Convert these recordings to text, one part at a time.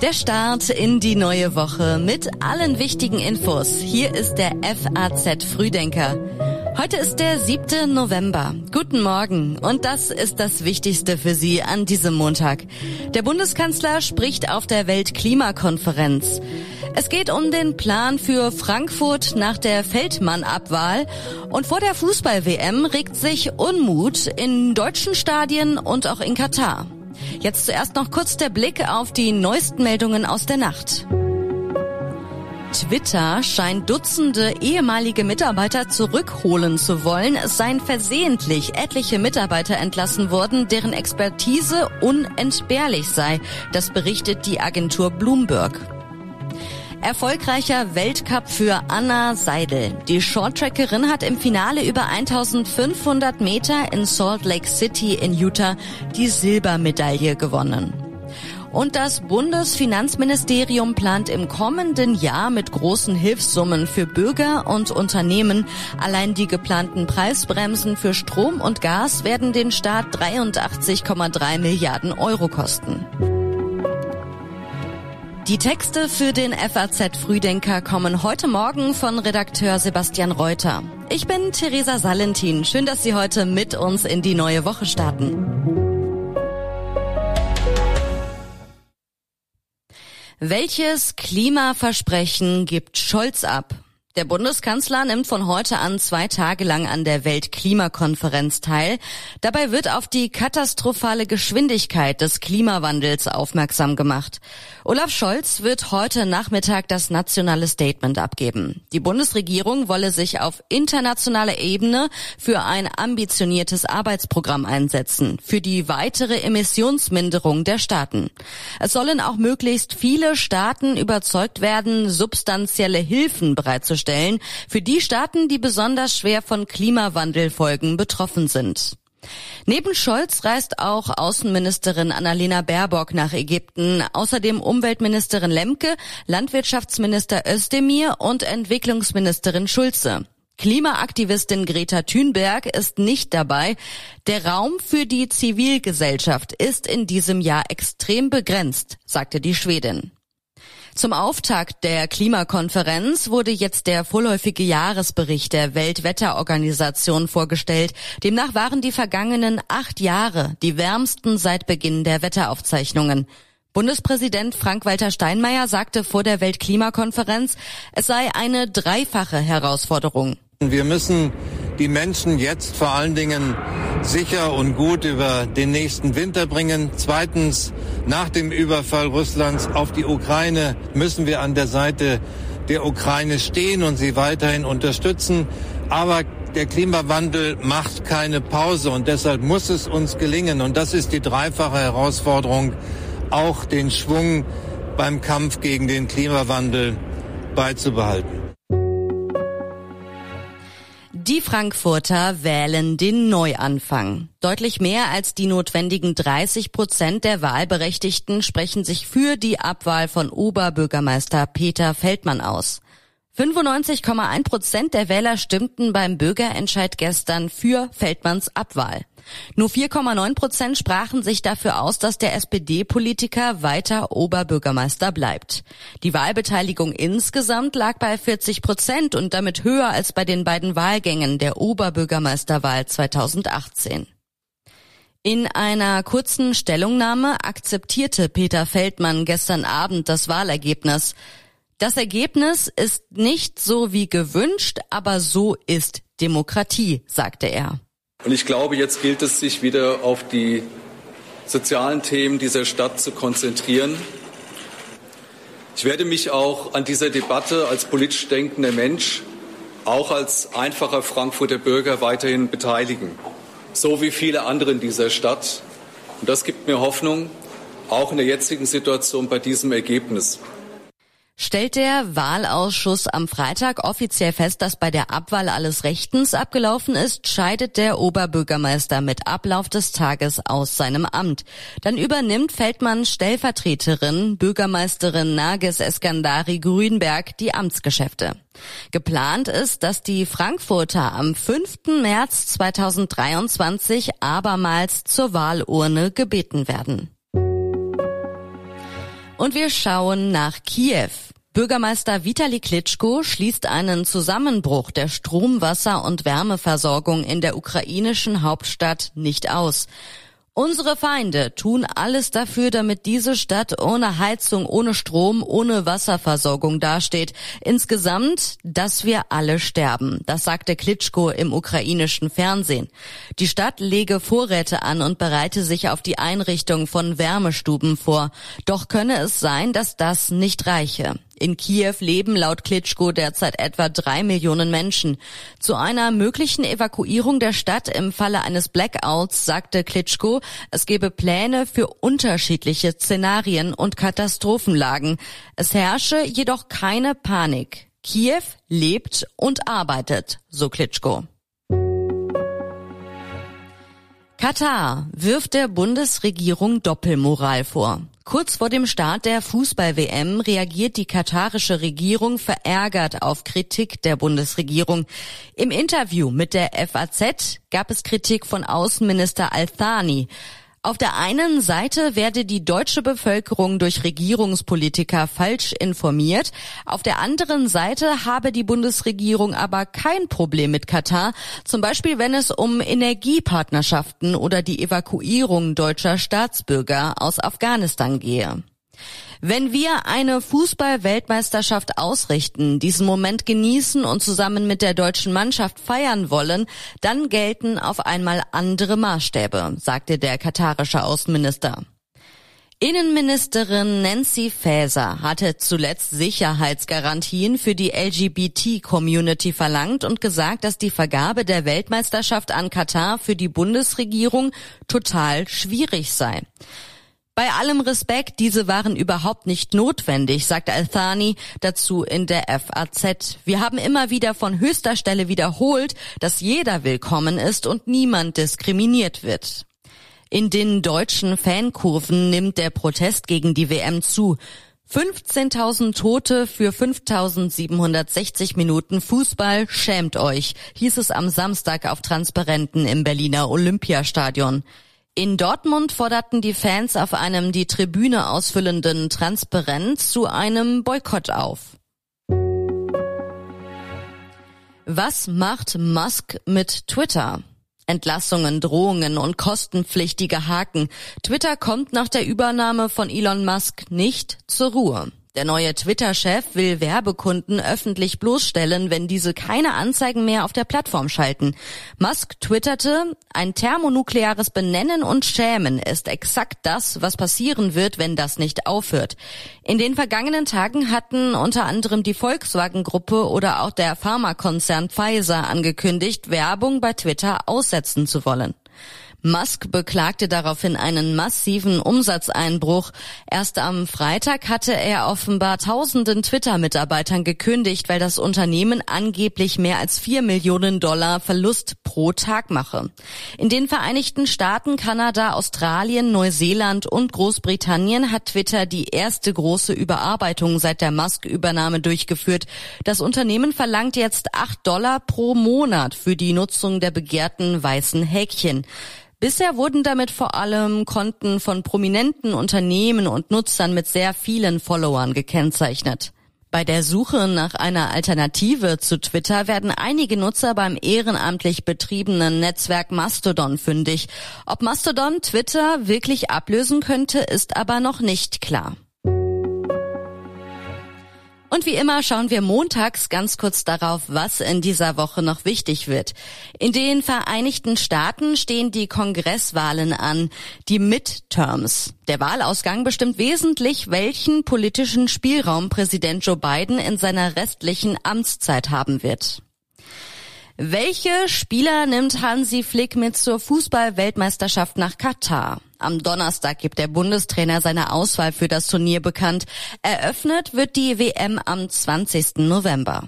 Der Start in die neue Woche mit allen wichtigen Infos. Hier ist der FAZ Frühdenker. Heute ist der 7. November. Guten Morgen. Und das ist das Wichtigste für Sie an diesem Montag. Der Bundeskanzler spricht auf der Weltklimakonferenz. Es geht um den Plan für Frankfurt nach der Feldmann-Abwahl. Und vor der Fußball-WM regt sich Unmut in deutschen Stadien und auch in Katar. Jetzt zuerst noch kurz der Blick auf die neuesten Meldungen aus der Nacht. Twitter scheint Dutzende ehemalige Mitarbeiter zurückholen zu wollen. Es seien versehentlich etliche Mitarbeiter entlassen worden, deren Expertise unentbehrlich sei. Das berichtet die Agentur Bloomberg. Erfolgreicher Weltcup für Anna Seidel. Die Shorttrackerin hat im Finale über 1500 Meter in Salt Lake City in Utah die Silbermedaille gewonnen. Und das Bundesfinanzministerium plant im kommenden Jahr mit großen Hilfssummen für Bürger und Unternehmen. Allein die geplanten Preisbremsen für Strom und Gas werden den Staat 83,3 Milliarden Euro kosten. Die Texte für den FAZ Frühdenker kommen heute Morgen von Redakteur Sebastian Reuter. Ich bin Theresa Salentin. Schön, dass Sie heute mit uns in die neue Woche starten. Welches Klimaversprechen gibt Scholz ab? Der Bundeskanzler nimmt von heute an zwei Tage lang an der Weltklimakonferenz teil. Dabei wird auf die katastrophale Geschwindigkeit des Klimawandels aufmerksam gemacht. Olaf Scholz wird heute Nachmittag das nationale Statement abgeben. Die Bundesregierung wolle sich auf internationaler Ebene für ein ambitioniertes Arbeitsprogramm einsetzen, für die weitere Emissionsminderung der Staaten. Es sollen auch möglichst viele Staaten überzeugt werden, substanzielle Hilfen bereitzustellen stellen für die Staaten, die besonders schwer von Klimawandelfolgen betroffen sind. Neben Scholz reist auch Außenministerin Annalena Baerbock nach Ägypten, außerdem Umweltministerin Lemke, Landwirtschaftsminister Özdemir und Entwicklungsministerin Schulze. Klimaaktivistin Greta Thunberg ist nicht dabei. Der Raum für die Zivilgesellschaft ist in diesem Jahr extrem begrenzt, sagte die Schwedin. Zum Auftakt der Klimakonferenz wurde jetzt der vorläufige Jahresbericht der Weltwetterorganisation vorgestellt. Demnach waren die vergangenen acht Jahre die wärmsten seit Beginn der Wetteraufzeichnungen. Bundespräsident Frank-Walter Steinmeier sagte vor der Weltklimakonferenz, es sei eine dreifache Herausforderung. Wir müssen die Menschen jetzt vor allen Dingen sicher und gut über den nächsten Winter bringen. Zweitens, nach dem Überfall Russlands auf die Ukraine müssen wir an der Seite der Ukraine stehen und sie weiterhin unterstützen. Aber der Klimawandel macht keine Pause und deshalb muss es uns gelingen, und das ist die dreifache Herausforderung, auch den Schwung beim Kampf gegen den Klimawandel beizubehalten. Die Frankfurter wählen den Neuanfang. Deutlich mehr als die notwendigen 30 Prozent der Wahlberechtigten sprechen sich für die Abwahl von Oberbürgermeister Peter Feldmann aus. 95,1 Prozent der Wähler stimmten beim Bürgerentscheid gestern für Feldmanns Abwahl. Nur 4,9 Prozent sprachen sich dafür aus, dass der SPD-Politiker weiter Oberbürgermeister bleibt. Die Wahlbeteiligung insgesamt lag bei 40 Prozent und damit höher als bei den beiden Wahlgängen der Oberbürgermeisterwahl 2018. In einer kurzen Stellungnahme akzeptierte Peter Feldmann gestern Abend das Wahlergebnis. Das Ergebnis ist nicht so wie gewünscht, aber so ist Demokratie, sagte er. Und ich glaube, jetzt gilt es, sich wieder auf die sozialen Themen dieser Stadt zu konzentrieren. Ich werde mich auch an dieser Debatte als politisch denkender Mensch, auch als einfacher Frankfurter Bürger weiterhin beteiligen, so wie viele andere in dieser Stadt. Und das gibt mir Hoffnung, auch in der jetzigen Situation bei diesem Ergebnis. Stellt der Wahlausschuss am Freitag offiziell fest, dass bei der Abwahl alles rechtens abgelaufen ist, scheidet der Oberbürgermeister mit Ablauf des Tages aus seinem Amt. Dann übernimmt Feldmann Stellvertreterin Bürgermeisterin Nages Eskandari Grünberg die Amtsgeschäfte. Geplant ist, dass die Frankfurter am 5. März 2023 abermals zur Wahlurne gebeten werden. Und wir schauen nach Kiew. Bürgermeister Vitali Klitschko schließt einen Zusammenbruch der Strom-, Wasser- und Wärmeversorgung in der ukrainischen Hauptstadt nicht aus. Unsere Feinde tun alles dafür, damit diese Stadt ohne Heizung, ohne Strom, ohne Wasserversorgung dasteht. Insgesamt, dass wir alle sterben. Das sagte Klitschko im ukrainischen Fernsehen. Die Stadt lege Vorräte an und bereite sich auf die Einrichtung von Wärmestuben vor. Doch könne es sein, dass das nicht reiche. In Kiew leben laut Klitschko derzeit etwa drei Millionen Menschen. Zu einer möglichen Evakuierung der Stadt im Falle eines Blackouts sagte Klitschko, es gebe Pläne für unterschiedliche Szenarien und Katastrophenlagen. Es herrsche jedoch keine Panik. Kiew lebt und arbeitet, so Klitschko. Katar wirft der Bundesregierung Doppelmoral vor. Kurz vor dem Start der Fußball-WM reagiert die katarische Regierung verärgert auf Kritik der Bundesregierung. Im Interview mit der FAZ gab es Kritik von Außenminister Al-Thani. Auf der einen Seite werde die deutsche Bevölkerung durch Regierungspolitiker falsch informiert, auf der anderen Seite habe die Bundesregierung aber kein Problem mit Katar, zum Beispiel wenn es um Energiepartnerschaften oder die Evakuierung deutscher Staatsbürger aus Afghanistan gehe. Wenn wir eine Fußball-Weltmeisterschaft ausrichten, diesen Moment genießen und zusammen mit der deutschen Mannschaft feiern wollen, dann gelten auf einmal andere Maßstäbe, sagte der katarische Außenminister. Innenministerin Nancy Faeser hatte zuletzt Sicherheitsgarantien für die LGBT-Community verlangt und gesagt, dass die Vergabe der Weltmeisterschaft an Katar für die Bundesregierung total schwierig sei. Bei allem Respekt, diese waren überhaupt nicht notwendig, sagte Althani dazu in der FAZ. Wir haben immer wieder von höchster Stelle wiederholt, dass jeder willkommen ist und niemand diskriminiert wird. In den deutschen Fankurven nimmt der Protest gegen die WM zu. 15.000 Tote für 5.760 Minuten Fußball, schämt euch, hieß es am Samstag auf Transparenten im Berliner Olympiastadion. In Dortmund forderten die Fans auf einem die Tribüne ausfüllenden Transparent zu einem Boykott auf. Was macht Musk mit Twitter? Entlassungen, Drohungen und kostenpflichtige Haken. Twitter kommt nach der Übernahme von Elon Musk nicht zur Ruhe. Der neue Twitter-Chef will Werbekunden öffentlich bloßstellen, wenn diese keine Anzeigen mehr auf der Plattform schalten. Musk twitterte, ein thermonukleares Benennen und Schämen ist exakt das, was passieren wird, wenn das nicht aufhört. In den vergangenen Tagen hatten unter anderem die Volkswagen-Gruppe oder auch der Pharmakonzern Pfizer angekündigt, Werbung bei Twitter aussetzen zu wollen. Musk beklagte daraufhin einen massiven Umsatzeinbruch. Erst am Freitag hatte er offenbar tausenden Twitter-Mitarbeitern gekündigt, weil das Unternehmen angeblich mehr als vier Millionen Dollar Verlust pro Tag mache. In den Vereinigten Staaten, Kanada, Australien, Neuseeland und Großbritannien hat Twitter die erste große Überarbeitung seit der Musk-Übernahme durchgeführt. Das Unternehmen verlangt jetzt acht Dollar pro Monat für die Nutzung der begehrten weißen Häkchen. Bisher wurden damit vor allem Konten von prominenten Unternehmen und Nutzern mit sehr vielen Followern gekennzeichnet. Bei der Suche nach einer Alternative zu Twitter werden einige Nutzer beim ehrenamtlich betriebenen Netzwerk Mastodon fündig. Ob Mastodon Twitter wirklich ablösen könnte, ist aber noch nicht klar. Und wie immer schauen wir montags ganz kurz darauf, was in dieser Woche noch wichtig wird. In den Vereinigten Staaten stehen die Kongresswahlen an, die Midterms. Der Wahlausgang bestimmt wesentlich, welchen politischen Spielraum Präsident Joe Biden in seiner restlichen Amtszeit haben wird. Welche Spieler nimmt Hansi Flick mit zur Fußball-Weltmeisterschaft nach Katar? Am Donnerstag gibt der Bundestrainer seine Auswahl für das Turnier bekannt. Eröffnet wird die WM am 20. November.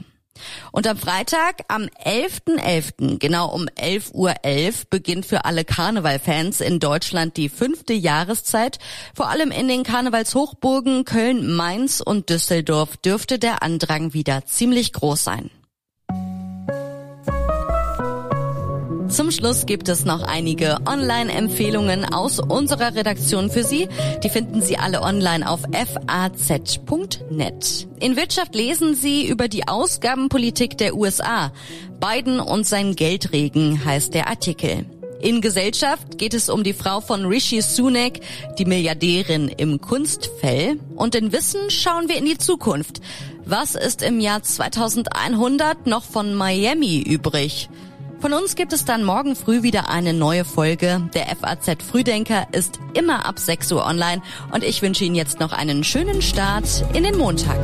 Und am Freitag, am 11.11., .11., genau um 11.11 Uhr .11, beginnt für alle Karnevalfans in Deutschland die fünfte Jahreszeit. Vor allem in den Karnevalshochburgen Köln, Mainz und Düsseldorf dürfte der Andrang wieder ziemlich groß sein. Zum Schluss gibt es noch einige Online-Empfehlungen aus unserer Redaktion für Sie. Die finden Sie alle online auf faz.net. In Wirtschaft lesen Sie über die Ausgabenpolitik der USA. Biden und sein Geldregen heißt der Artikel. In Gesellschaft geht es um die Frau von Rishi Sunak, die Milliardärin im Kunstfell. Und in Wissen schauen wir in die Zukunft. Was ist im Jahr 2100 noch von Miami übrig? Von uns gibt es dann morgen früh wieder eine neue Folge. Der FAZ Frühdenker ist immer ab 6 Uhr online und ich wünsche Ihnen jetzt noch einen schönen Start in den Montag.